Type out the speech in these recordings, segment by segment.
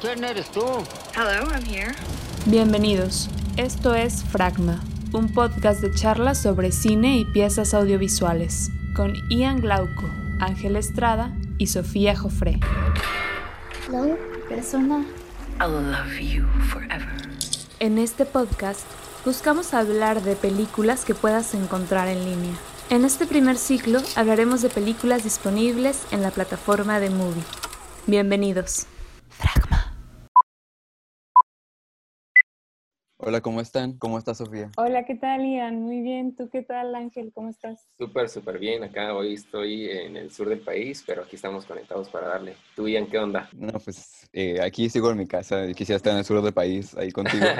¿Quién eres tú? Hello, I'm here. Bienvenidos. Esto es Fragma, un podcast de charlas sobre cine y piezas audiovisuales, con Ian Glauco, Ángel Estrada y Sofía Jofré. Hello, persona. I'll love you forever. En este podcast buscamos hablar de películas que puedas encontrar en línea. En este primer ciclo hablaremos de películas disponibles en la plataforma de Movie. Bienvenidos. Hola, ¿cómo están? ¿Cómo está Sofía? Hola, ¿qué tal Ian? Muy bien. ¿Tú qué tal Ángel? ¿Cómo estás? Súper, súper bien. Acá hoy estoy en el sur del país, pero aquí estamos conectados para darle. ¿Tú, Ian, qué onda? No, pues eh, aquí sigo en mi casa. Quisiera estar en el sur del país, ahí contigo.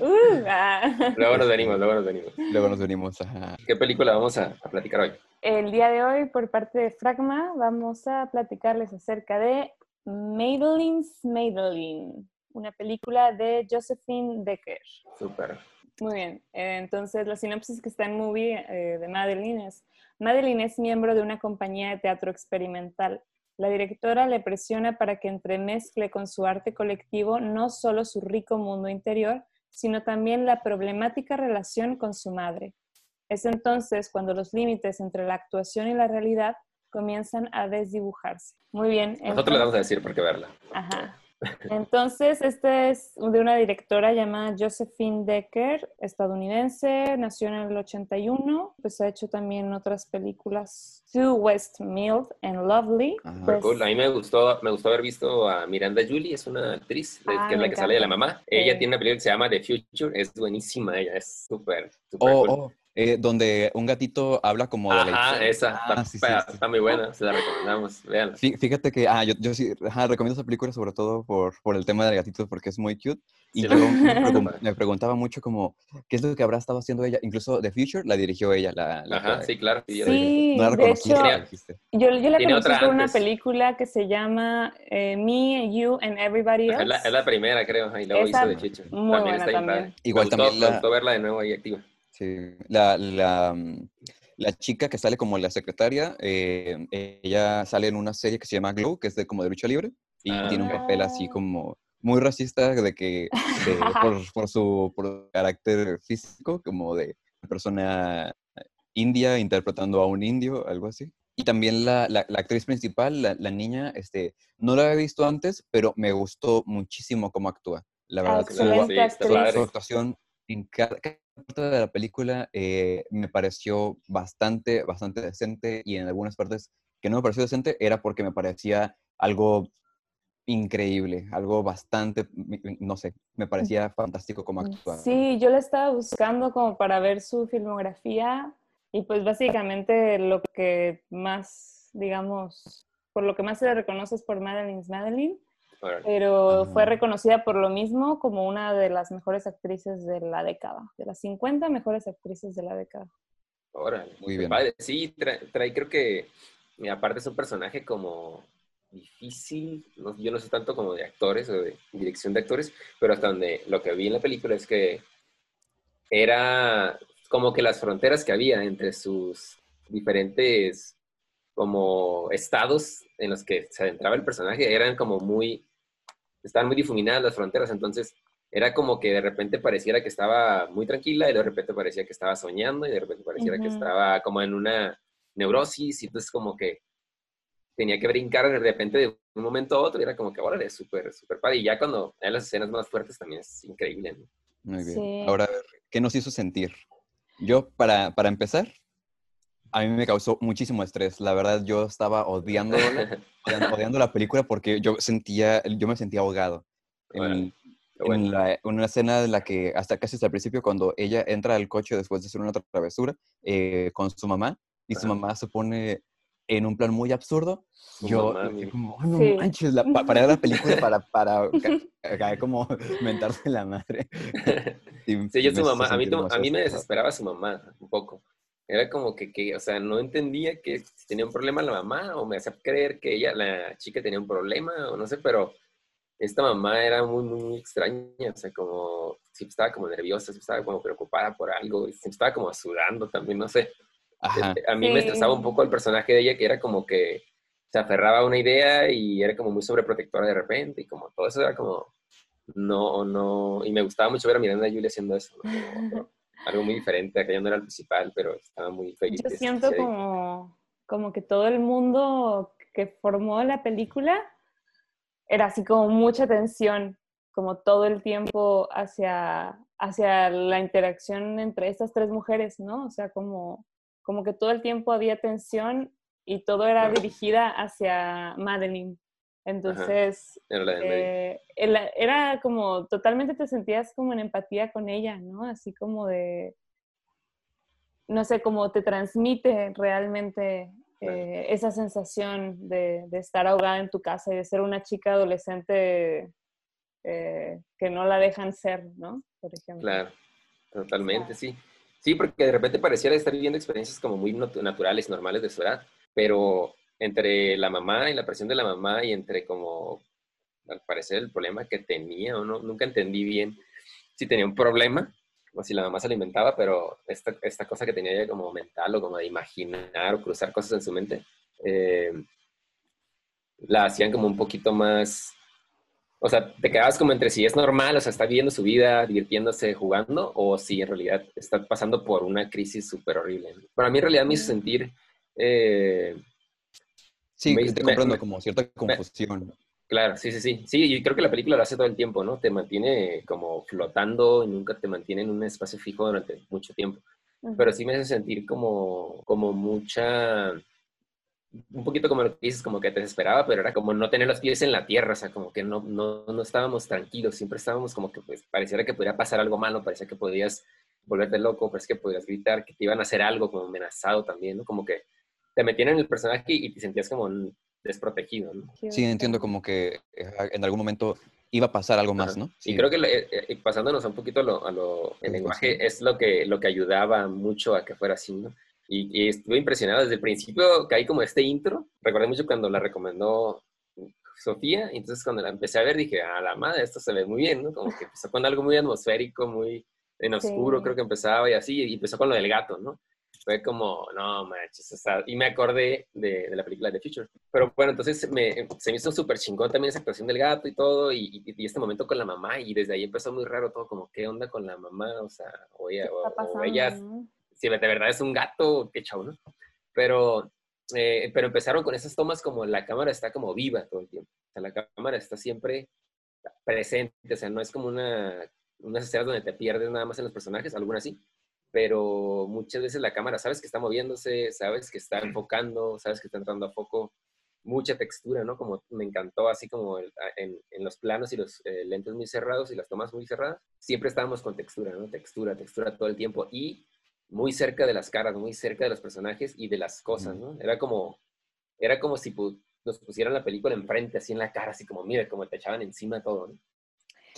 Uh, ah. luego nos venimos, luego nos venimos. Luego nos venimos. ¿Qué película vamos a, a platicar hoy? El día de hoy, por parte de Fragma, vamos a platicarles acerca de Madeline's Madeline, una película de Josephine Decker. Súper. Muy bien, eh, entonces la sinopsis que está en movie eh, de Madeline es, Madeline es miembro de una compañía de teatro experimental. La directora le presiona para que entremezcle con su arte colectivo no solo su rico mundo interior, sino también la problemática relación con su madre. Es entonces cuando los límites entre la actuación y la realidad comienzan a desdibujarse. Muy bien. Nosotros le vamos a decir por qué verla. Ajá. Entonces, este es de una directora llamada Josephine Decker, estadounidense, nació en el 81, pues ha hecho también otras películas, To West Mill and Lovely. Pues, Cool. A mí me gustó, me gustó haber visto a Miranda Julie, es una actriz de- Ah, que es la que sale de la mamá. Ella Sí. tiene una película que se llama The Future, es buenísima ella, es súper, súper Oh, cool. oh, eh, donde un gatito habla como de la Ajá, historia. esa, Ah, está, sí, sí, está- sí. está muy buena, se la recomendamos, véanla. Fí- Fíjate que, ah, yo, yo sí, ajá, recomiendo esa película sobre todo por, por el tema del gatito porque es muy cute. Y Sí, yo la- me, pregun- me preguntaba mucho como, ¿qué es lo que habrá estado haciendo ella? Incluso The Future la dirigió ella, la, la Ajá, que- sí, claro. Sí, No la de reconocí, hecho, pero la yo, yo la Tiene conocí otra por una película que se llama eh, Me, You and Everybody Ajá, Else. Es la, es la primera, creo, ajá, y luego Esa, hizo de Chicho. muy buena está también. Igual me gustó, también me la- gustó verla de nuevo ahí activa. Sí, la, la, mm, la chica que sale como la secretaria, eh, ella sale en una serie que se llama Glow, que es de como de lucha libre, y Ah, tiene un papel así como muy racista de que de- por, por su por carácter físico, como de persona india interpretando a un indio, algo así. Y también la, la- la actriz principal, la, la niña, este, no la había visto antes, pero me gustó muchísimo cómo actúa. La Ah, verdad, su- actriz. padre. su actuación en cada parte de la película eh, me pareció bastante, bastante decente y en algunas partes que no me pareció decente era porque me parecía algo increíble, algo bastante, no sé, me parecía fantástico como actuaba. Sí, yo la estaba buscando como para ver su filmografía y pues básicamente lo que más, digamos, por lo que más se le reconoce es por Madeline's Madeline. Pero fue reconocida por lo mismo como una de las mejores actrices de la década, de las 50 mejores actrices de la década. Órale, Muy bien. padre. Sí, trae, trae- creo que, aparte es un personaje como difícil, no- yo no sé tanto como de actores o de dirección de actores, pero hasta donde lo que vi en la película es que era como que las fronteras que había entre sus diferentes como estados en los que se adentraba el personaje eran como muy, estaban muy difuminadas las fronteras, entonces era como que de repente pareciera que estaba muy tranquila y de repente parecía que estaba soñando y de repente pareciera que estaba como en una neurosis y entonces como que tenía que brincar de repente de un momento a otro y era como que ahora es súper, súper padre. Y ya cuando hay las escenas más fuertes también es increíble. ¿no? Muy bien. Sí. Ahora, ¿qué nos hizo sentir? Yo, para, para empezar, a mí me causó muchísimo estrés. La verdad, yo estaba odiándola, odiando, odiando la película porque yo sentía, yo me sentía ahogado. En, qué en bueno. la- en una escena en la que, hasta casi hasta el principio, cuando ella entra al coche después de hacer una travesura eh, con su mamá, y su mamá se pone en un plan muy absurdo, Su yo mamá, como, "Oh, no Sí. manches, la, pa- para la película para, para ca- ca- como mentarse la madre. Y Sí, yo su mamá, a mí, a mí me desesperaba su mamá un poco. Era como que, que, o sea, no entendía que tenía un problema la mamá o me hacía creer que ella, la chica tenía un problema o no sé, pero esta mamá era muy, muy, muy extraña, o sea, como siempre estaba como nerviosa, siempre estaba como preocupada por algo, y siempre estaba como sudando también, no sé. Ajá. A mí me Sí. estresaba un poco el personaje de ella, que era como que se aferraba a una idea y era como muy sobreprotectora de repente y como todo eso era como, no, no, y me gustaba mucho ver a Miranda Julia haciendo eso, ¿no? algo muy diferente, aquella no era el principal, pero estaba muy feliz. Yo siento como, como que todo el mundo que formó la película era así como mucha tensión, como todo el tiempo hacia, hacia la interacción entre estas tres mujeres, ¿no? O sea, como, como que todo el tiempo había tensión y todo era dirigida hacia Madeline. Entonces, eh, era, como totalmente te sentías como en empatía con ella, ¿no? Así como de, no sé, como te transmite realmente eh, esa sensación de, estar ahogada en tu casa y de ser una chica adolescente eh, que no la dejan ser, ¿no? Por ejemplo. Claro, totalmente, sí. Sí, porque de repente pareciera estar viviendo experiencias como muy naturales, normales de su edad, pero entre la mamá y la presión de la mamá y entre como, al parecer, el problema que tenía, o no, nunca entendí bien si tenía un problema o si la mamá se alimentaba, pero esta, esta cosa que tenía ella como mental o como de imaginar o cruzar cosas en su mente, eh, la hacían como un poquito más, o sea, te quedabas como entre si es normal, o sea, está viviendo su vida, divirtiéndose, jugando, o si en realidad está pasando por una crisis súper horrible. Para mí en realidad me hizo sentir... Eh, Sí, me, te comprendo como cierta confusión. Claro, sí, sí, sí. Sí, yo creo que la película lo hace todo el tiempo, ¿no? Te mantiene como flotando y nunca te mantiene en un espacio fijo durante mucho tiempo. Pero sí me hace sentir como, como mucha, un poquito como lo que dices, como que te desesperaba, pero era como no tener los pies en la tierra, o sea, como que no, no, no estábamos tranquilos, siempre estábamos como que pues pareciera que podría pasar algo malo, parecía que podías volverte loco, parecía que podías gritar, que te iban a hacer algo como amenazado también, ¿no? Como que te metían en el personaje y te sentías como desprotegido, ¿no? Sí, entiendo como que eh, en algún momento iba a pasar algo más, ¿no? Sí. Y creo que eh, eh, pasándonos un poquito a lo, el lenguaje es lo que, lo que ayudaba mucho a que fuera así, ¿no? Y, estuve impresionado desde el principio que hay como este intro. Recordé mucho cuando la recomendó Sofía, entonces cuando la empecé a ver dije, a la madre, esto se ve muy bien, ¿no? Como que empezó con algo muy atmosférico, muy en oscuro, creo que empezaba y así, y empezó con lo del gato, ¿no? Fue como, no manches, o sea, y me acordé de, de, la película The Future. Pero bueno, entonces me, se me hizo súper chingón también esa actuación del gato y todo, y, y, este momento con la mamá, y desde ahí empezó muy raro todo, como, ¿qué onda con la mamá? O sea, o ella, o, ella si de verdad es un gato, qué chavo, ¿no? Pero, eh, pero empezaron con esas tomas como la cámara está como viva todo el tiempo, o sea, la cámara está siempre presente, o sea, no es como una, unas escenas donde te pierdes nada más en los personajes, algunas sí, pero muchas veces la cámara sabes que está moviéndose, sabes que está enfocando, sabes que está entrando a foco, mucha textura, ¿no? Como me encantó así como en, los planos y los eh, lentes muy cerrados y las tomas muy cerradas, siempre estábamos con textura, ¿no? Textura, textura todo el tiempo y muy cerca de las caras, muy cerca de los personajes y de las cosas, ¿no? Era como, era como si nos pusieran la película enfrente, así en la cara, así como, mira, como te echaban encima todo, ¿no?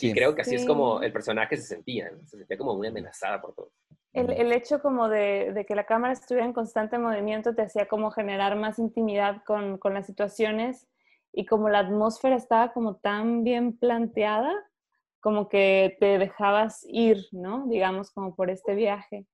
Y creo que así es como el personaje se sentía, ¿no? Se sentía como muy amenazada por todo. El, el hecho como de, de, que la cámara estuviera en constante movimiento te hacía como generar más intimidad con, con, las situaciones y como la atmósfera estaba como tan bien planteada, como que te dejabas ir, ¿no? Digamos, como por este viaje.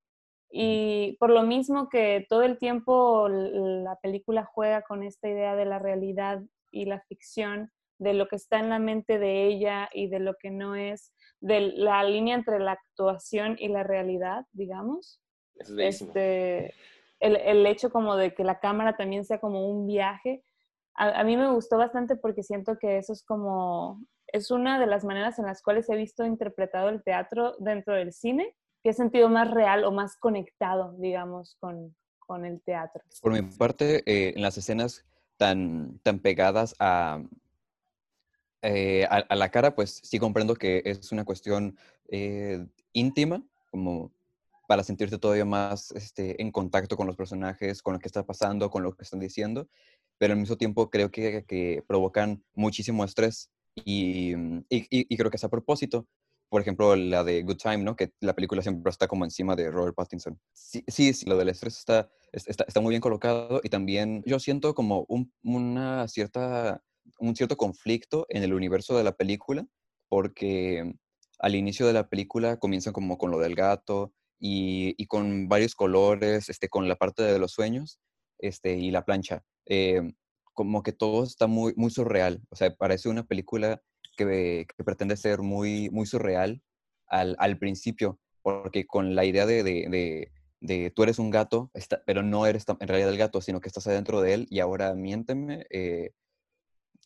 Y por lo mismo que todo el tiempo la película juega con esta idea de la realidad y la ficción, de lo que está en la mente de ella y de lo que no es, de la línea entre la actuación y la realidad, digamos. este, el, el, hecho como de que la cámara también sea como un viaje, a, a, mí me gustó bastante porque siento que eso es como, es una de las maneras en las cuales he visto interpretado el teatro dentro del cine, que he sentido más real o más conectado, digamos, con, con el teatro. Por mi parte, eh, en las escenas tan, tan pegadas a, eh, a, la cara, pues sí comprendo que es una cuestión eh, íntima, como para sentirte todavía más este, en contacto con los personajes, con lo que está pasando, con lo que están diciendo, pero al mismo tiempo creo que, que provocan muchísimo estrés y, y, y, creo que es a propósito. Por ejemplo, la de Good Time, ¿no? Que la película siempre está como encima de Robert Pattinson. Sí, sí, sí lo del estrés está, está, muy bien colocado y también yo siento como un, una cierta un cierto conflicto en el universo de la película, porque al inicio de la película comienzan como con lo del gato y, con varios colores, este, con la parte de los sueños este, y la plancha. Eh, como que todo está muy, muy surreal. O sea, parece una película que, que pretende ser muy, muy surreal al, al, principio, porque con la idea de, de, de, de tú eres un gato, está, pero no eres en realidad el gato, sino que estás adentro de él y ahora miénteme, eh,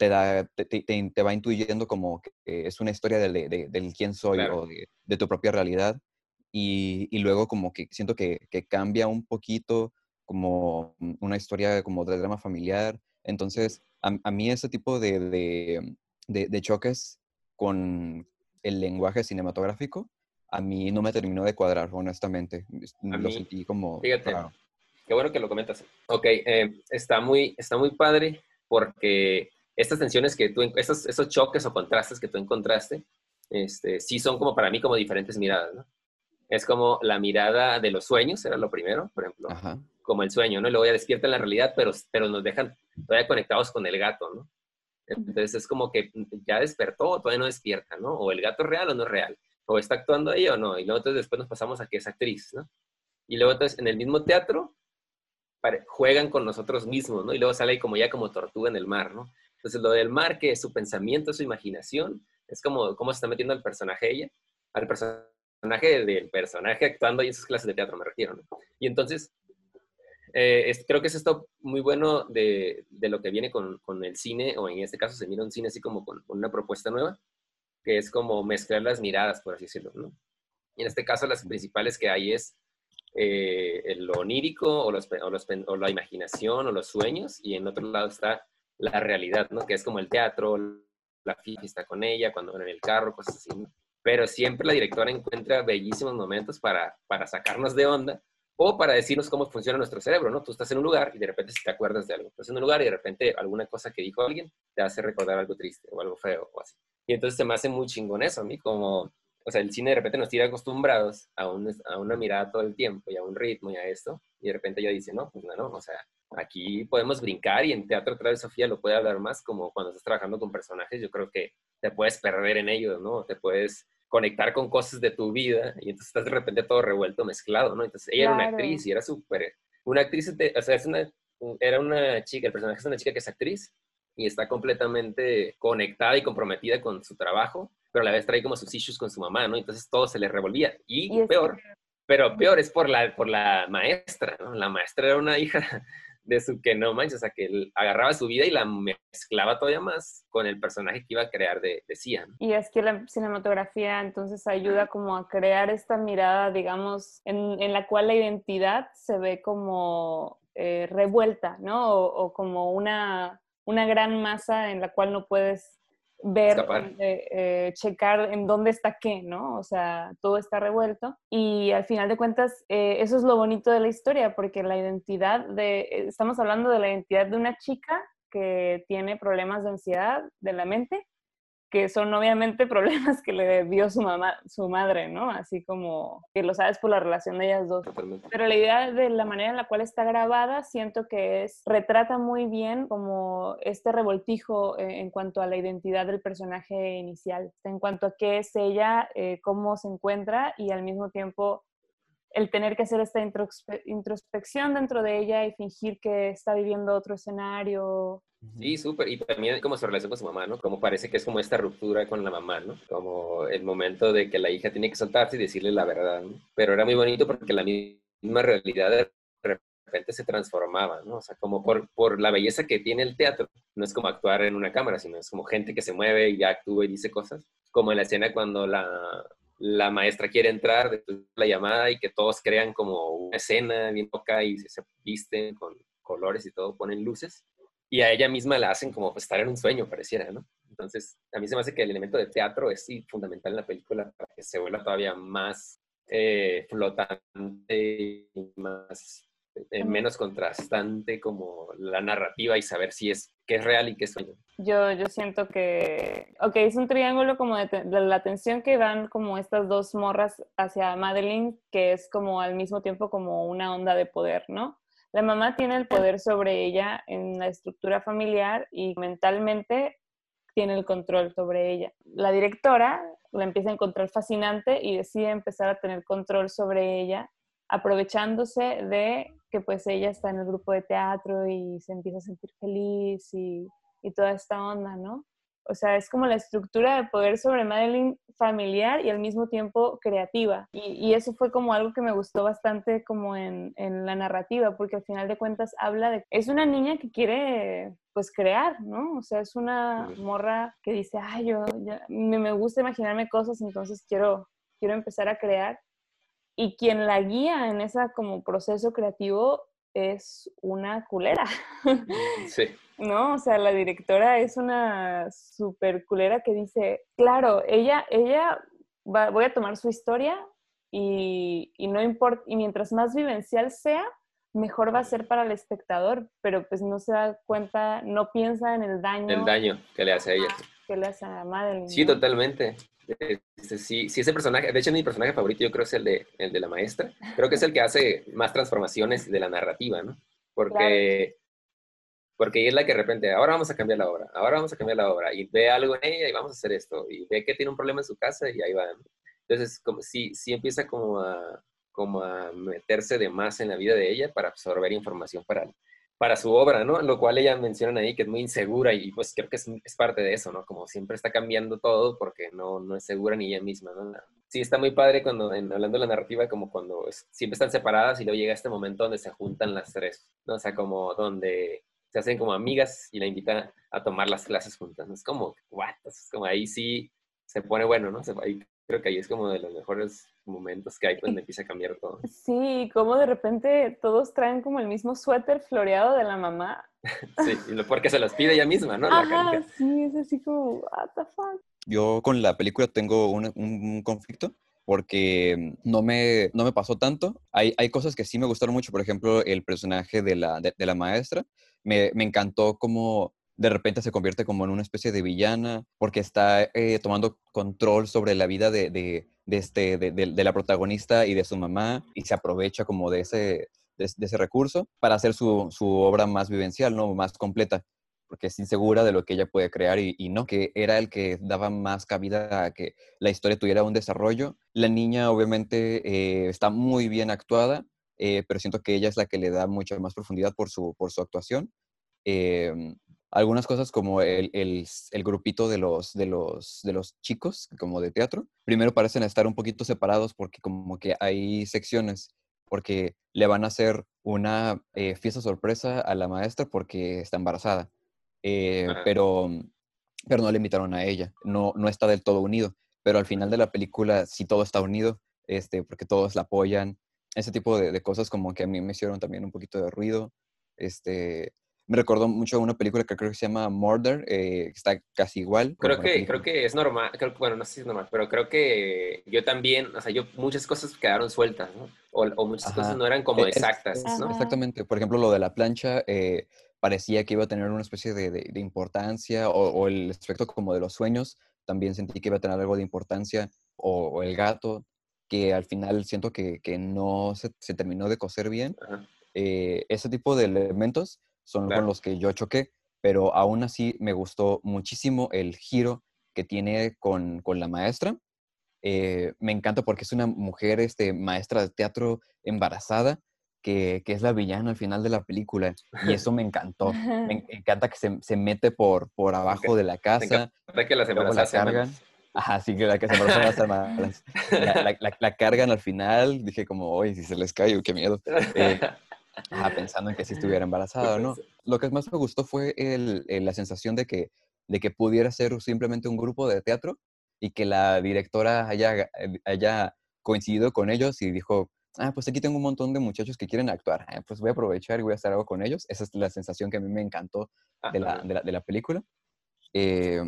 te, da, te, te, te, va intuyendo como que es una historia del, de, del quién soy claro. o de, tu propia realidad. Y, y, luego como que siento que, que cambia un poquito como una historia como de drama familiar. Entonces, a, a mí ese tipo de, de, de, choques con el lenguaje cinematográfico, a mí no me terminó de cuadrar, honestamente. A lo mí, sentí como... Fíjate, raro. qué bueno que lo comentas. Ok, eh, está, muy, está muy padre porque estas tensiones que tú, esos, esos choques o contrastes que tú encontraste, este, sí son como para mí como diferentes miradas, ¿no? Es como la mirada de los sueños, era lo primero, por ejemplo, Ajá. como el sueño, ¿no? Y luego ya despierta en la realidad, pero, pero nos dejan todavía conectados con el gato, ¿no? Entonces es como que ya despertó o todavía no despierta, ¿no? O el gato es real o no es real, o está actuando ahí o no. Y luego entonces después nos pasamos a que es actriz, ¿no? Y luego entonces en el mismo teatro juegan con nosotros mismos, ¿no? Y luego sale ahí como ya como tortuga en el mar, ¿no? Entonces lo del mar, que es su pensamiento, su imaginación, es como cómo se está metiendo al personaje ella, al personaje del personaje actuando ahí en clases de teatro, me refiero, ¿no? Y entonces, eh, es, creo que es esto muy bueno de, de lo que viene con, con, el cine, o en este caso se mira un cine así como con, con, una propuesta nueva, que es como mezclar las miradas, por así decirlo, ¿no? Y en este caso las principales que hay es eh, lo onírico, o, los, o, los, o la imaginación, o los sueños, y en otro lado está la realidad, ¿no? Que es como el teatro, la fiesta con ella, cuando van en el carro, cosas así. Pero siempre la directora encuentra bellísimos momentos para, para sacarnos de onda o para decirnos cómo funciona nuestro cerebro, ¿no? Tú estás en un lugar y de repente te acuerdas de algo. Estás en un lugar y de repente alguna cosa que dijo alguien te hace recordar algo triste o algo feo o así. Y entonces se me hace muy chingón eso a mí, como, o sea, el cine de repente nos tira acostumbrados a, un, a una mirada todo el tiempo y a un ritmo y a esto. Y de repente ella dice, no, pues no, no, o sea, aquí podemos brincar y en teatro otra vez Sofía lo puede hablar más, como cuando estás trabajando con personajes, yo creo que te puedes perder en ellos, ¿no? Te puedes conectar con cosas de tu vida y entonces estás de repente todo revuelto, mezclado, ¿no? Entonces ella claro. era una actriz y era súper, una actriz, o sea, es una, era una chica, el personaje es una chica que es actriz y está completamente conectada y comprometida con su trabajo, pero a la vez trae como sus issues con su mamá, ¿no? Entonces todo se le revolvía y, y peor, que... pero peor es por la, por la maestra, ¿no? La maestra era una hija de su que no manches, o sea, que él agarraba su vida y la mezclaba todavía más con el personaje que iba a crear de, de Cian. Y es que la cinematografía entonces ayuda como a crear esta mirada, digamos, en, en la cual la identidad se ve como eh, revuelta, ¿no? O, o, como una, una gran masa en la cual no puedes ver, eh, eh, checar en dónde está qué, ¿no? O sea, todo está revuelto. Y al final de cuentas, eh, eso es lo bonito de la historia, porque la identidad de, estamos hablando de la identidad de una chica que tiene problemas de ansiedad de la mente, que son obviamente problemas que le dio su mamá, su madre, ¿no? Así como que lo sabes por la relación de ellas dos. Totalmente. Pero la idea de la manera en la cual está grabada, siento que es, retrata muy bien como este revoltijo eh, en cuanto a la identidad del personaje inicial, en cuanto a qué es ella, eh, cómo se encuentra y al mismo tiempo el tener que hacer esta introspe introspección dentro de ella y fingir que está viviendo otro escenario. Sí, súper. Y también como su relación con su mamá, ¿no? Como parece que es como esta ruptura con la mamá, ¿no? Como el momento de que la hija tiene que soltarse y decirle la verdad, ¿no? Pero era muy bonito porque la misma realidad de repente se transformaba, ¿no? O sea, como por, por la belleza que tiene el teatro. No es como actuar en una cámara, sino es como gente que se mueve y actúa y dice cosas. Como en la escena cuando la, la maestra quiere entrar de la llamada y que todos crean como una escena bien loca y se visten con colores y todo, ponen luces. Y a ella misma la hacen como pues, estar en un sueño, pareciera, ¿no? Entonces, a mí se me hace que el elemento de teatro es fundamental en la película para que se vuelva todavía más eh, flotante y más, eh, menos contrastante como la narrativa y saber si es qué es real y qué es sueño. Yo, yo siento que, ok, es un triángulo como de, de, la atención que dan como estas dos morras hacia Madeline, que es como al mismo tiempo como una onda de poder, ¿no? La mamá tiene el poder sobre ella en la estructura familiar y mentalmente tiene el control sobre ella. La directora la empieza a encontrar fascinante y decide empezar a tener control sobre ella, aprovechándose de que pues ella está en el grupo de teatro y se empieza a sentir feliz y, y toda esta onda, ¿no? O sea, es como la estructura de poder sobre Madeline familiar y al mismo tiempo creativa. Y, y eso fue como algo que me gustó bastante como en, en, la narrativa, porque al final de cuentas habla de... Es una niña que quiere pues crear, ¿no? O sea, es una morra que dice, ay, yo ya, me, me gusta imaginarme cosas, entonces quiero, quiero empezar a crear. Y quien la guía en ese como proceso creativo es una culera. Sí. ¿No? O sea, la directora es una super culera que dice, claro, ella, ella va, voy a tomar su historia y, y no importa, y mientras más vivencial sea, mejor va a ser para el espectador, pero pues no se da cuenta, no piensa en el daño. El daño que le hace a ella. Que le hace a Madeline. Sí, totalmente. Este, sí, sí, ese personaje, de hecho mi personaje favorito yo creo es el de, el de la maestra. Creo que es el que hace más transformaciones de la narrativa, ¿no? Porque, claro. porque es la que de repente, ahora vamos a cambiar la obra, ahora vamos a cambiar la obra, y ve algo en ella y vamos a hacer esto, y ve que tiene un problema en su casa y ahí va. ¿no? Entonces, como, sí, sí empieza como a, como a meterse de más en la vida de ella para absorber información para, para su obra, ¿no? Lo cual ella menciona ahí que es muy insegura y pues creo que es, es, parte de eso, ¿no? Como siempre está cambiando todo porque no, no es segura ni ella misma, ¿no? Sí, está muy padre cuando, en, hablando de la narrativa, como cuando es, siempre están separadas y luego llega este momento donde se juntan las tres, ¿no? O sea, como donde se hacen como amigas y la invitan a tomar las clases juntas, ¿no? Es como, what? Es como ahí sí se pone bueno, ¿no? Se, ahí, creo que ahí es como de los mejores momentos que hay cuando empieza a cambiar todo. Sí, como de repente todos traen como el mismo suéter floreado de la mamá. sí, porque se los pide ella misma, ¿no? Ajá, sí, es así como, what the fuck. Yo con la película tengo un, un conflicto porque no me, no me pasó tanto. Hay, hay cosas que sí me gustaron mucho, por ejemplo, el personaje de la, de, de la maestra. Me, me encantó como de repente se convierte como en una especie de villana porque está eh, tomando control sobre la vida de, de, este, de, la protagonista y de su mamá y se aprovecha como de ese, ese recurso para hacer su, su, obra más vivencial, ¿no? más completa porque es insegura de lo que ella puede crear y, no, que era el que daba más cabida a que la historia tuviera un desarrollo. La niña obviamente eh, está muy bien actuada, eh, pero siento que ella es la que le da mucha más profundidad por su, por su actuación. Eh, algunas cosas como el, el, el, grupito de los, de, los, de los chicos, como de teatro, primero parecen estar un poquito separados porque como que hay secciones, porque le van a hacer una eh, fiesta sorpresa a la maestra porque está embarazada, eh, pero, pero no le invitaron a ella, no, no está del todo unido, pero al final de la película sí todo está unido, este, porque todos la apoyan, ese tipo de, de cosas como que a mí me hicieron también un poquito de ruido, este, me recordó mucho a una película que creo que se llama Murder, eh, que está casi igual. Creo que, creo que es normal, creo, bueno, no sé si es normal, pero creo que yo también, o sea, yo muchas cosas quedaron sueltas, ¿no? O, o muchas Ajá. cosas no eran como exactas, es, ¿no? Exactamente, por ejemplo, lo de la plancha eh, parecía que iba a tener una especie de, de, de importancia, o, o, el aspecto como de los sueños, también sentí que iba a tener algo de importancia, o, o el gato, que al final siento que, que no se, se, terminó de coser bien. Eh, ese tipo de elementos son claro. con los que yo choqué, pero aún así me gustó muchísimo el giro que tiene con, con la maestra. Eh, me encanta porque es una mujer este, maestra de teatro embarazada, que, que, es la villana al final de la película, y eso me encantó. me encanta que se, se mete por, por abajo de la casa. Que las embarazadas la cargan. Ajá, sí, que la que se las hermanas. La, la, la, la, cargan al final, dije como, oye, si se les cae, qué miedo. Eh, Ah, pensando en que si estuviera embarazada no. Lo que más me gustó fue el, el, la sensación de que, de que pudiera ser simplemente un grupo de teatro y que la directora haya, haya coincidido con ellos y dijo, ah, pues aquí tengo un montón de muchachos que quieren actuar, ah, pues voy a aprovechar y voy a hacer algo con ellos. Esa es la sensación que a mí me encantó de la, de la, de la película. Eh,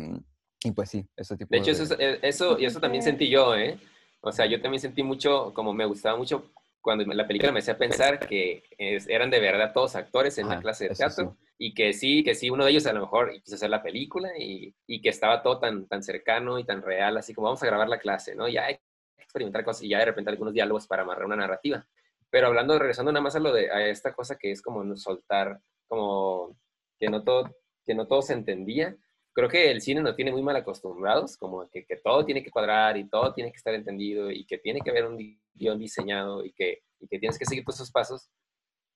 y pues sí, ese tipo de... hecho, de... Eso, eso, y eso también sentí yo, ¿eh? O sea, yo también sentí mucho, como me gustaba mucho cuando la película me hacía pensar que es, eran de verdad todos actores en ah, la clase de teatro sí. y que sí, que sí, uno de ellos a lo mejor quiso hacer la película y, y, que estaba todo tan, tan cercano y tan real, así como vamos a grabar la clase, ¿no? Ya hay que experimentar cosas y ya de repente algunos diálogos para amarrar una narrativa. Pero hablando, regresando nada más a lo de a esta cosa que es como soltar, como que no todo, que no todo se entendía, creo que el cine nos tiene muy mal acostumbrados, como que, que, todo tiene que cuadrar y todo tiene que estar entendido y que tiene que haber un guion diseñado y que, y que tienes que seguir todos esos pasos,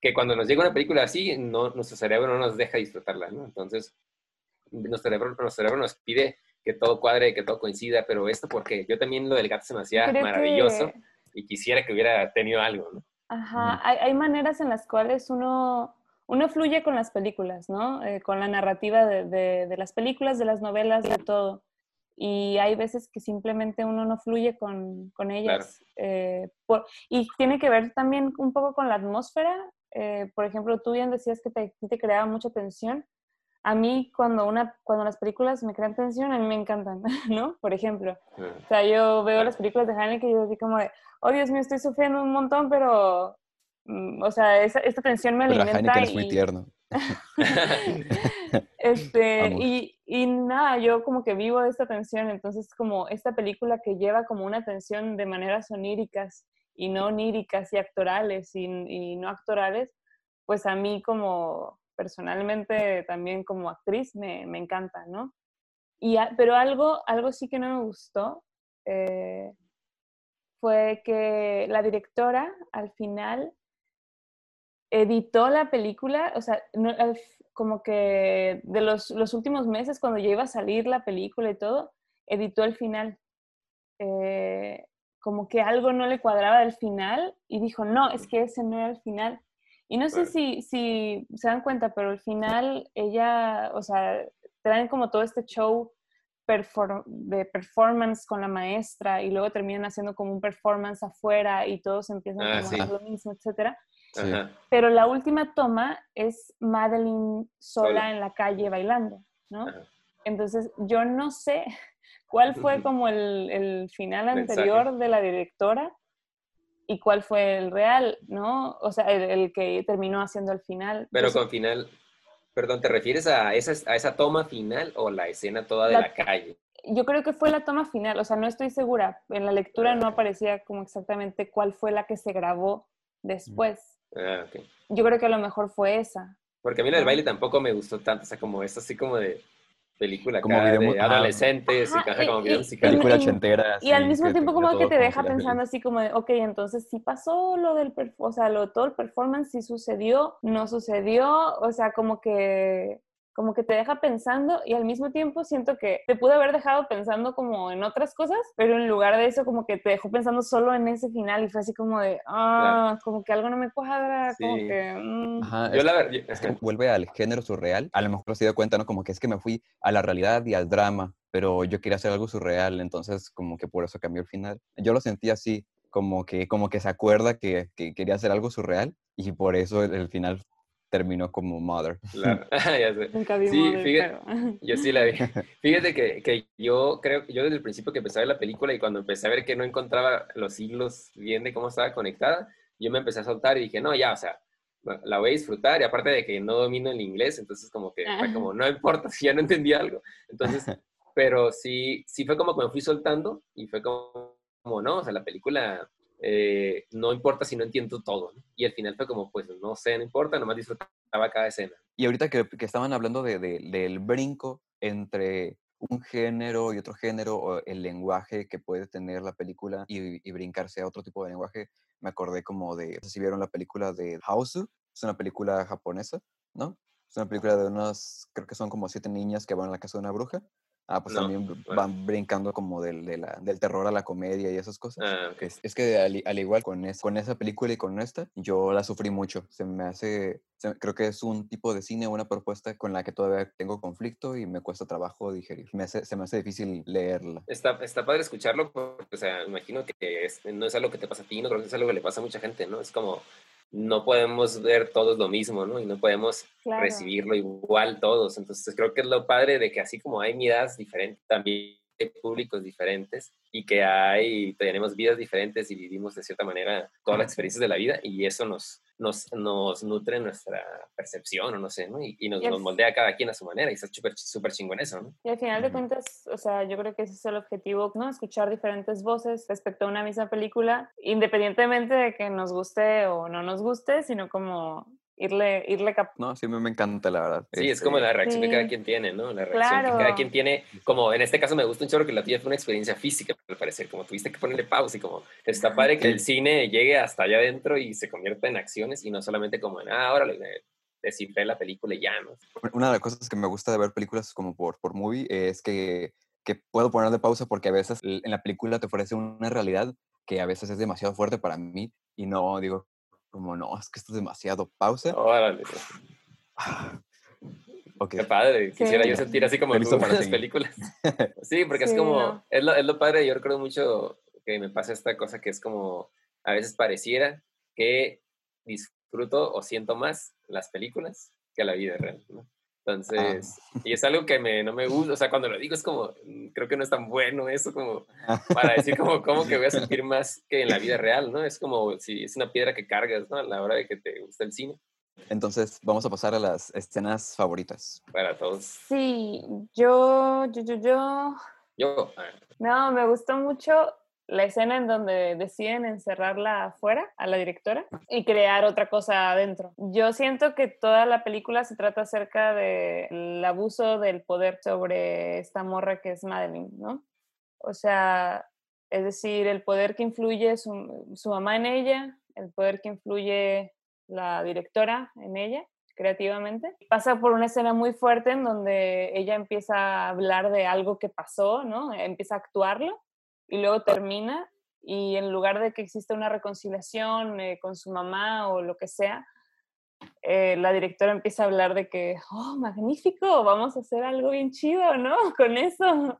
que cuando nos llega una película así, no, nuestro cerebro no nos deja disfrutarla, ¿no? Entonces, nuestro cerebro, nuestro cerebro nos pide que todo cuadre, que todo coincida, pero esto porque yo también lo del gato se me hacía Creo maravilloso que- y quisiera que hubiera tenido algo, ¿no? Ajá, hay, hay maneras en las cuales uno, uno fluye con las películas, ¿no? Eh, con la narrativa de, de- de las películas, de las novelas, de todo. Y hay veces que simplemente uno no fluye con, con ellas. eh, por- y tiene que ver también un poco con la atmósfera. eh, por ejemplo, tú bien decías que te, te creaba mucha tensión. A mí, cuando, una, cuando las películas me crean tensión, a mí me encantan, ¿no? Por ejemplo. Ah, O sea, yo veo las películas de Haneke y yo así como de, oh Dios mío, estoy sufriendo un montón, pero, mm, o sea, esa- esta tensión me Pero alimenta Heineken es muy y, tierno. este, y, y nada, yo como que vivo esta tensión, entonces como esta película que lleva como una tensión de maneras oníricas y no oníricas y actorales y, y no actorales, pues a mí como personalmente también como actriz me, me encanta, ¿no? Y, a- pero algo, algo sí que no me gustó eh, fue que la directora al final editó la película, o sea, no- al como que de los, los últimos meses, cuando ya iba a salir la película y todo, editó el final. Eh, como que algo no le cuadraba del final y dijo, no, es que ese no era el final. Y no sé si, si se dan cuenta, pero al final ella, o sea, traen como todo este show perfor- de performance con la maestra y luego terminan haciendo como un performance afuera y todos empiezan Ah, como sí. a hacer lo mismo, etcétera. Sí. Pero la última toma es Madeline sola, en la calle bailando, ¿no? Ajá. Entonces, yo no sé cuál fue como el, el final Mensaje. anterior de la directora y cuál fue el real, ¿no? O sea, el, el que terminó haciendo el final. Pero Entonces, con final, perdón, ¿te refieres a esa, a esa toma final o la escena toda de La- la calle? yo creo que fue la toma final, o sea, no estoy segura. En la lectura no aparecía como exactamente cuál fue la que se grabó después. Ah, ok. Yo creo que a lo mejor fue esa. Porque a mí la del Ah. baile tampoco me gustó tanto, o sea, como es así como de película Como acá de ajá. adolescentes, y Ajá, como y- video y- musical. Película y- ochentera. Y al mismo tiempo como que te como deja pensando así como de, ok, entonces sí pasó lo del, o sea, lo, todo el performance, sí sucedió, no sucedió, o sea, como que, como que te deja pensando y al mismo tiempo siento que te pude haber dejado pensando como en otras cosas, pero en lugar de eso como que te dejó pensando solo en ese final y fue así como de, ah, como que algo no me cuadra, como Sí. que... mm". Ajá, Yo es- la verdad, es que vuelve al género surreal. A lo mejor se dio cuenta, ¿no? Como que es que me fui a la realidad y al drama, pero yo quería hacer algo surreal, entonces como que por eso cambió el final. Yo lo sentí así, como que, como que se acuerda que, que quería hacer algo surreal y por eso el, el final terminó como Mother. la- ya sé. Nunca vi Sí, Mother, fíjate- pero- Yo sí la vi. Fíjate que, que yo creo, yo desde el principio que empecé a ver la película y cuando empecé a ver que no encontraba los hilos bien de cómo estaba conectada, yo me empecé a soltar y dije, no, ya, o sea, la voy a disfrutar y aparte de que no domino el inglés, entonces como que fue como, no importa si ya no entendí algo. Entonces, pero sí, sí fue como que me fui soltando y fue como, como, no, o sea, la película eh, no importa si no entiendo todo. Y al final fue como, pues no sé, no importa, nomás disfrutaba cada escena. Y ahorita que, estaban hablando de, de- del brinco entre un género y otro género, o el lenguaje que puede tener la película y, brincarse a otro tipo de lenguaje, me acordé como de, no si vieron la película de House, es una película japonesa, ¿no? Es una película de unas, creo que son como siete niñas que van a la casa de una bruja. Ah, pues No, también bueno. van brincando como del, de la- del terror a la comedia y esas cosas. Ah, ok. Es, es que al, al igual con, es- con esa película y con esta, yo la sufrí mucho. Se me hace, se- creo que es un tipo de cine, una propuesta con la que todavía tengo conflicto y me cuesta trabajo digerir. Me hace- se me hace difícil leerla. Está, está padre escucharlo, porque, o sea, imagino que es- no es algo que te pasa a ti, no creo que es algo que le pasa a mucha gente, ¿no? Es como, no podemos ver todos lo mismo, ¿no? Y no podemos Claro. recibirlo igual todos. Entonces, creo que es lo padre de que así como hay miradas diferentes, también hay públicos diferentes y que hay, tenemos vidas diferentes y vivimos de cierta manera todas las experiencias de la vida y eso nos, nos, nos nutre nuestra percepción o no sé, ¿no? Y, y nos, nos moldea cada quien a su manera y está súper chingón eso, ¿no? Y al final de cuentas, o sea, yo creo que ese es el objetivo, ¿no? Escuchar diferentes voces respecto a una misma película, independientemente de que nos guste o no nos guste, sino como irle, irle cap- No, sí me, me encanta, la verdad. Sí, es como la reacción que Sí. cada quien tiene, ¿no? La reacción Claro. que cada quien tiene, como en este caso me gusta un chorro que la tuya fue una experiencia física, al parecer, como tuviste que ponerle pausa y como está padre que Sí. el cine llegue hasta allá adentro y se convierta en acciones y no solamente como en, ah, ahora descifré la película y ya, ¿no? Una de las cosas que me gusta de ver películas como por, por movie es que, que puedo ponerle pausa porque a veces en la película te ofrece una realidad que a veces es demasiado fuerte para mí y no digo como, no, es que esto es demasiado pausa. Órale, Ok. qué padre, quisiera yo sentir así como tú en para las seguir. películas. Sí, porque es como, no. es, lo, es lo padre, yo recuerdo mucho que me pasa esta cosa que es como, a veces pareciera que disfruto o siento más las películas que la vida real, ¿no? Entonces, y es algo que me, no me gusta, o sea, cuando lo digo es como, mm, creo que no es tan bueno eso como para decir como, como que voy a sentir más que en la vida real, ¿no? Es como si es una piedra que cargas, ¿no? A la hora de que te gusta el cine, Entonces, vamos a pasar a las escenas favoritas. para todos. Sí, yo, yo, yo, yo. Yo, ah, No, me gustó mucho la escena en donde deciden encerrarla afuera, a la directora, y crear otra cosa adentro. Yo siento que toda la película se trata acerca del abuso del poder sobre esta morra que es Madeline, ¿no? O sea, es decir, el poder que influye su, su mamá en ella, el poder que influye la directora en ella creativamente. Pasa por una escena muy fuerte en donde ella empieza a hablar de algo que pasó, ¿no? Empieza a actuarlo y luego termina y en lugar de que exista una reconciliación eh, con su mamá o lo que sea, eh, la directora empieza a hablar de que, oh, magnífico, vamos a hacer algo bien chido, ¿no? Con eso.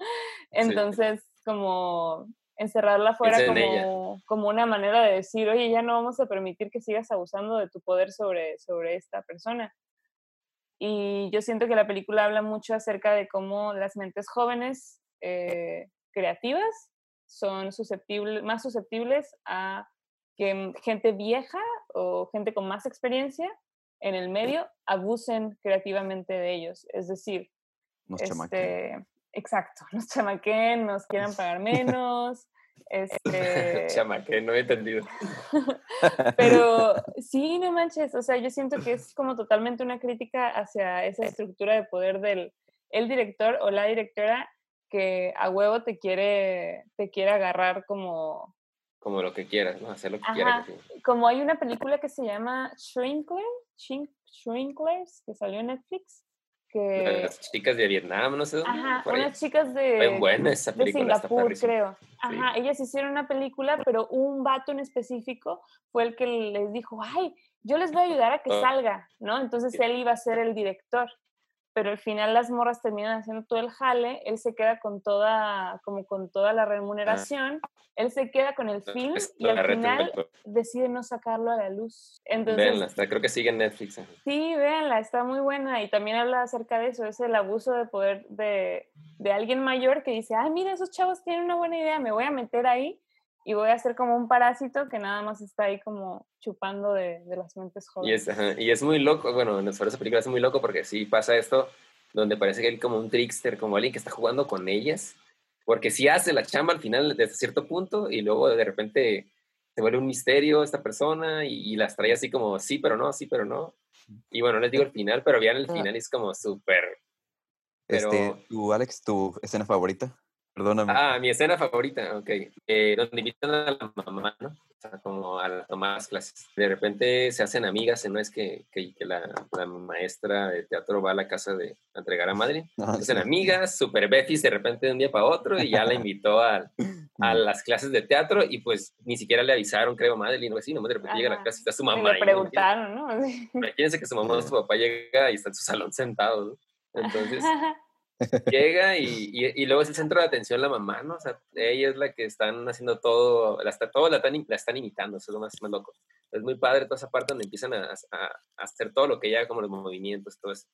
Entonces, como encerrarla fuera en ella. como, como una manera de decir, oye, ya no vamos a permitir que sigas abusando de tu poder sobre, sobre esta persona. Y yo siento que la película habla mucho acerca de cómo las mentes jóvenes eh, creativas son susceptibles, más susceptibles a que mm, gente vieja o gente con más experiencia en el medio abusen creativamente de ellos. Es decir, Nos chamaquen. este, exacto, nos chamaquen, nos quieran pagar menos. Este, chama, que no he entendido. pero sí, no manches, o sea, yo siento que es como totalmente una crítica hacia esa estructura de poder del el director o la directora que a huevo te quiere, te quiere agarrar como, Como lo que quieras, ¿no? Hacer lo que Ajá. quieras. que- como hay una película que se llama Shrinkler, Shrink- Shrinklers, que salió en Netflix, que, Las chicas de Vietnam, no sé dónde. ajá, ahí. unas chicas de... Buena esa de película. está Singapur, creo. Ajá, ellas hicieron una película, pero un vato en específico fue el que les dijo, ay, yo les voy a ayudar a que Ah. salga, ¿no? Entonces Sí. él iba a ser el director, pero al final las morras terminan haciendo todo el jale, él se queda con toda, como con toda la remuneración, él se queda con el film Es y al final decide no sacarlo a la luz. Entonces, Véanla, está- creo que sigue en Netflix. Sí, véanla, está muy buena y también habla acerca de eso, es el abuso de poder de, de alguien mayor que dice, ay, mira, esos chavos tienen una buena idea, me voy a meter ahí y voy a ser como un parásito que nada más está ahí como chupando de, de las mentes Y jóvenes. es, ajá, y es muy loco, bueno, en esa película es muy loco porque sí pasa esto, donde parece que él como un trickster, como alguien que está jugando con ellas, porque sí hace la chamba al final desde cierto punto y luego de repente se vuelve un misterio esta persona y, y las trae así como sí, pero no, sí, pero no. Y bueno, no les digo el final, pero vean el final y es como súper... Este, pero- tú, Alex, tu escena favorita. Perdóname. Ah, mi escena favorita, ok. Eh, donde invitan a la mamá, ¿no? O sea, como a tomar las clases. De repente se hacen amigas, ¿no? Es que, que, que la, la maestra de teatro va a la casa de a entregar a Madrid. Ah, Se hacen sí. amigas, super befis de repente de un día para otro y ya la invitó a, a las clases de teatro y pues ni siquiera le avisaron, creo, a Madeline o así, nomás de repente llega a la Ajá. clase y está su Y mamá. le ¿no? preguntaron, ¿no? Imagínense que su mamá o su papá llega y está en su salón sentado, ¿no? Entonces llega y, y, y luego es el centro de atención la mamá, ¿no? O sea, ella es la que están haciendo todo, la, está, todo la, están, la están imitando, eso es lo más, más loco. Es muy padre toda esa parte donde empiezan a, a, a hacer todo lo que ella, como los movimientos, todo eso.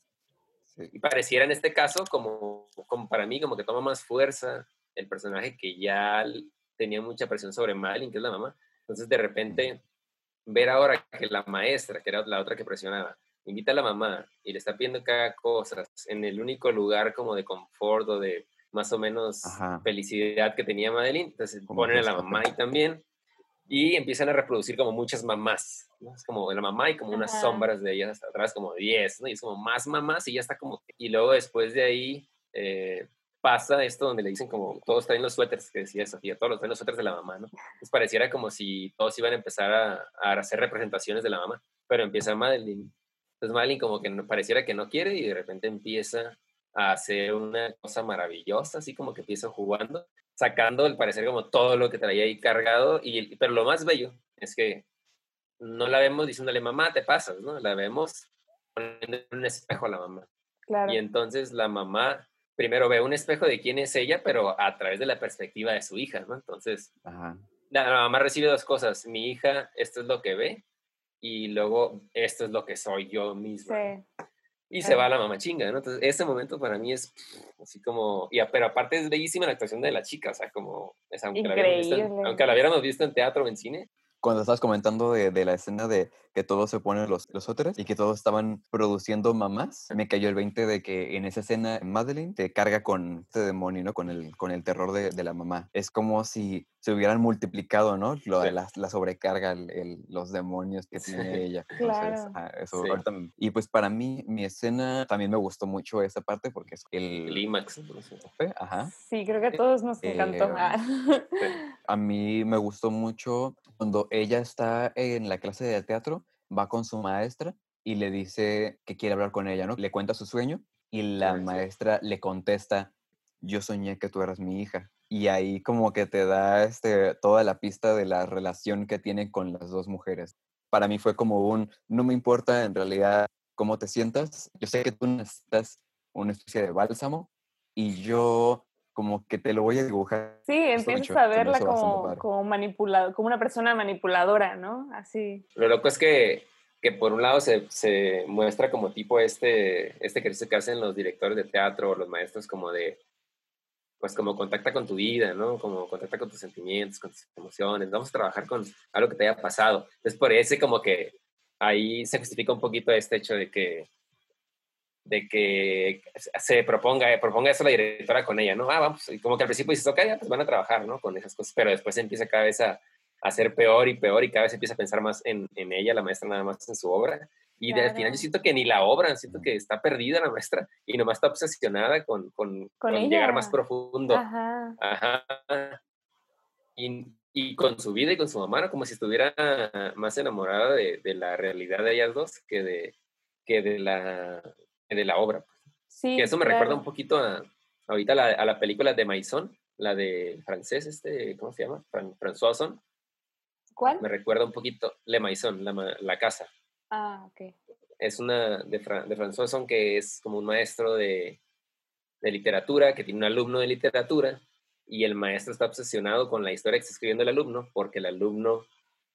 Sí. Y pareciera en este caso, como, como para mí, como que toma más fuerza el personaje que ya tenía mucha presión sobre Madeline, que es la mamá. Entonces, de repente, ver ahora que la maestra, que era la otra que presionaba, invita a la mamá y le está pidiendo cada cosa en el único lugar como de confort o de más o menos Ajá. felicidad que tenía Madeline. Entonces, Como ponen a la mamá ahí también. y empiezan a reproducir como muchas mamás, ¿no? Es como la mamá y como unas Ajá. sombras de ellas hasta atrás, como 10, ¿no? Y es como más mamás y ya está como... Y luego después de ahí eh, pasa esto donde le dicen como todos traen los suéteres, que decía Sofía, todos traen los suéteres de la mamá, ¿no? Pues pareciera como si todos iban a empezar a, a hacer representaciones de la mamá, pero empieza Madeline. Entonces Madeline como que no- pareciera que no quiere y de repente empieza a hacer una cosa maravillosa, así como que empieza jugando, sacando al parecer como todo lo que traía ahí cargado, y, pero lo más bello es que no la vemos diciéndole, mamá, te pasas, ¿no? La vemos poniendo en un espejo a la mamá. Claro. Y entonces la mamá primero ve un espejo de quién es ella, pero a través de la perspectiva de su hija, ¿no? Entonces Ajá. la la mamá recibe dos cosas. Mi hija, esto es lo que ve, y luego esto es lo que soy yo misma. Sí. Y se va la mamá chinga, ¿no? Entonces, ese momento para mí es así como... Y, pero aparte es bellísima la actuación de la chica, o sea, como... es- aunque, la hubiéramos visto en, Increíble. aunque la hubiéramos visto en teatro o en cine, Cuando estabas comentando de, de la escena de que todos se ponen los, los úteros y que todos estaban produciendo mamás, me cayó el 20 de que en esa escena Madeline te carga con este demonio, ¿no? Con el, con el terror de, de la mamá. Es como si se hubieran multiplicado, ¿no? Lo de Sí. la, la sobrecarga, el- el- los demonios que tiene ella. Entonces, Claro. ah, eso Sí. Y pues para mí, mi escena también me gustó mucho esa parte porque es el... clímax. Ajá. Sí, creo que a todos nos encantó. Eh, Ah. A mí me gustó mucho cuando ella está en la clase de teatro, va con su maestra y le dice que quiere hablar con ella, ¿no? Le cuenta su sueño y la sí. maestra le contesta, yo soñé que tú eras mi hija. Y ahí como que te da este, toda la pista de la relación que tiene con las dos mujeres. Para mí fue como un, no me importa en realidad cómo te sientas, yo sé que tú necesitas una especie de bálsamo y yo como que te lo voy a dibujar Sí, empiezas a verla como, como manipulado, como una persona manipuladora, ¿no? Así. Lo loco es que, que por un lado se, se muestra como tipo este, este ejercicio que hacen los directores de teatro o los maestros como de, pues como contacta con tu vida, ¿no? Como contacta con tus sentimientos, con tus emociones, vamos a trabajar con algo que te haya pasado. Entonces por ese como que ahí se justifica un poquito este hecho de que de que se proponga, proponga eso la directora con ella, ¿no? Ah, vamos, y como que al principio dices, ok, ya, pues van a trabajar, ¿no? Con esas cosas, pero después empieza cada vez a, a ser peor y peor y cada vez empieza a pensar más en, en ella, la maestra, nada más en su obra. Y de- al final Claro. yo siento que ni la obra, siento que está perdida la maestra y nomás está obsesionada con, con, Con con llegar más profundo. Ajá. Ajá. Y, y con su vida y con su mamá, ¿no? como si estuviera más enamorada de, de la realidad de ellas dos que de, que de, la, de la obra. Sí. Que eso me recuerda claro. un poquito a, ahorita la- a la película de Maison, la de francés, este, ¿cómo se llama? Fran, François Ozon. ¿Cuál? Me recuerda un poquito Le Maison, la, la casa. Ah, ok. Es una de, Fra- de François Ozon que es como un maestro de, de literatura, que tiene un alumno de literatura, y el maestro está obsesionado con la historia que está escribiendo el alumno, porque el alumno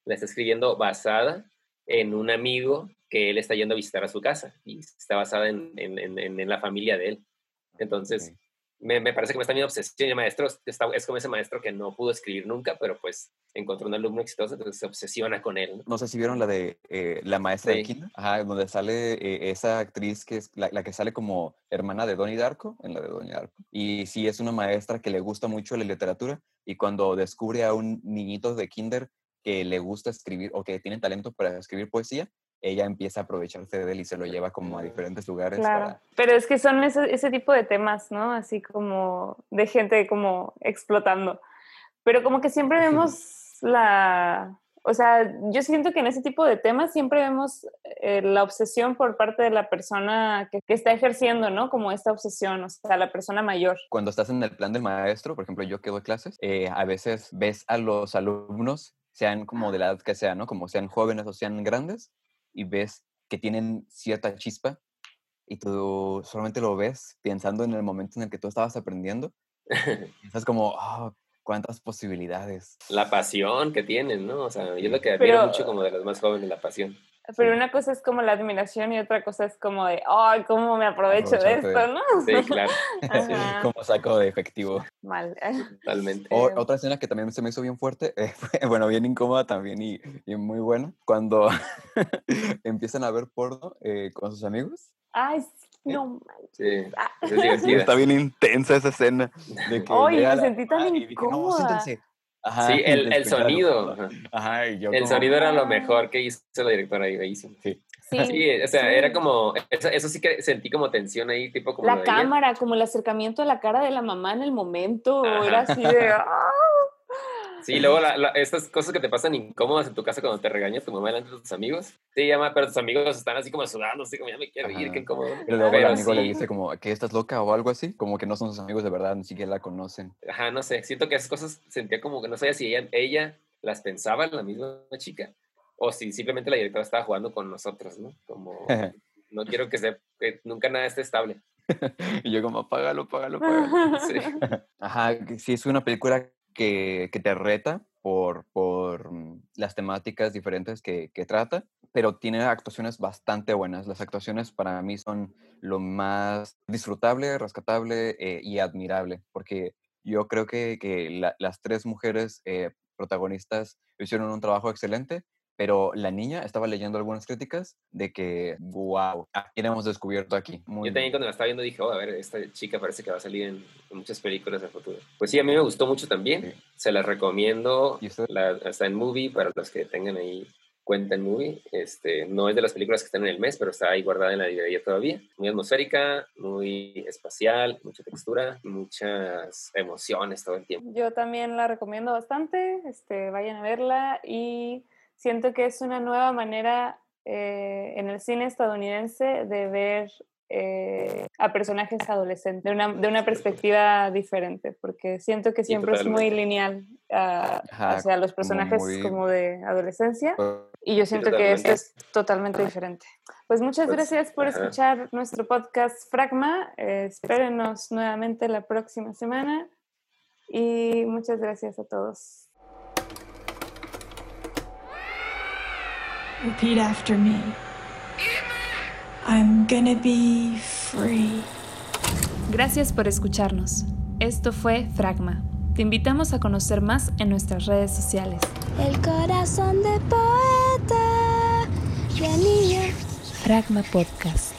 la está escribiendo basada en un amigo que él está yendo a visitar a su casa, y está basada en, en- en- en- en la familia de él. Entonces, me, me parece que me está mi obsesión. El maestro está- es como ese maestro que no pudo escribir nunca, pero pues encontró un alumno exitoso, entonces se obsesiona con él. ¿no? No sé si vieron la de eh, La Maestra de Sí. Kinder, ajá, donde sale eh, esa actriz que es la, la que sale como hermana de Donnie Darko, en la de Donnie Darko. Y sí, es una maestra que le gusta mucho la literatura y cuando descubre a un niñito de Kinder que le gusta escribir o que tiene talento para escribir poesía, ella empieza a aprovecharse de él y se lo lleva como a diferentes lugares. Claro. para- Pero es que son ese, ese tipo de temas, ¿no? Así como de gente como explotando. Pero como que siempre vemos la... O sea, yo siento que en ese tipo de temas siempre vemos eh, la obsesión por parte de la persona que, que está ejerciendo, ¿no? Como esta obsesión, o sea, la persona mayor. Cuando estás en el plan del maestro, por ejemplo, yo que doy clases, eh, a veces ves a los alumnos, sean como de la edad que sean, ¿no? Como sean jóvenes o sean grandes, y ves que tienen cierta chispa y tú solamente lo ves pensando en el momento en el que tú estabas aprendiendo. estás como, "Ah, cuántas posibilidades. La pasión que tienen, ¿no? O sea, yo lo que admiro Pero- mucho como de los más jóvenes, la pasión. Pero Sí. una cosa es como la admiración y otra cosa es como de, ay, ¿cómo me aprovecho de esto, no? Sí, claro, como saco de efectivo. Mal. totalmente. O- Eh, otra escena que también se me hizo bien fuerte, eh, fue, bueno, bien incómoda también y, y muy buena, cuando empiezan a ver porno eh, con sus amigos. Ay, sí, no. Sí, Ah. es. Está bien intensa esa escena. De que me sentí tan y dije, No, incómoda". siéntense. Ajá, Sí, el, el sonido. ajá. Yo El como- sonido era lo mejor que hizo la directora ahí, bellísimo. Sí. Sí, Sí, o sea, sí. era como, eso, eso sí que sentí como tensión ahí, tipo como La de ella. cámara, como el acercamiento a la cara de la mamá en el momento, Ajá. era así de... ¡ah! Sí, luego la- la- estas cosas que te pasan incómodas en tu casa cuando te regaña tu mamá delante de tus amigos. Sí, llama, pero tus amigos están así como sudando, así como ya me quiero ir, Ajá. qué incómodo. Pero luego el Pero amigo le sí. dice como que estás loca o algo así, como que no son sus amigos de verdad, ni siquiera la conocen. Ajá, no sé, siento que esas cosas sentía como que no sabía si ella, ella las pensaba, la misma chica, o si simplemente la directora estaba jugando con nosotros, ¿no? Como, no quiero que, se, que nunca nada esté estable. y yo como, apágalo, apágalo, apágalo. Sí. Ajá, sí es una película que, que te reta por, por mm, las temáticas diferentes que, que trata, pero tiene actuaciones bastante buenas. Las actuaciones para mí son lo más disfrutable, rescatable eh, y admirable, porque yo creo que, que la- las tres mujeres eh, protagonistas hicieron un trabajo excelente, pero la niña estaba leyendo algunas críticas de que, wow, ¿a quién hemos descubierto aquí? Muy Yo también cuando la estaba viendo dije, oh, a ver, esta chica parece que va a salir en, en muchas películas de futuro. Pues sí, a mí me gustó mucho también. Sí. Se las recomiendo. ¿Y usted? La, está en Movie para los que tengan ahí cuenta en Movie. Este, no es de las películas que están en el mes, pero está ahí guardada en la librería todavía. Muy atmosférica, muy espacial, mucha textura, muchas emociones todo el tiempo. Yo también la recomiendo bastante, este, vayan a verla y siento que es una nueva manera eh, en el cine estadounidense de ver eh, a personajes adolescentes de una, de una perspectiva diferente, porque siento que siempre es muy lineal ah, Ajá, hacia los personajes muy- como de adolescencia Pero- y yo siento que esto es totalmente diferente. Pues muchas Pues, gracias por escuchar nuestro podcast Fragma. Eh, espérenos nuevamente la próxima semana. Y muchas gracias a todos. Repeat after me. I'm gonna be free. Gracias por escucharnos. Esto fue Fragma. Te invitamos a conocer más en nuestras redes sociales. El corazón de poeta, de niña. Fragma Podcast.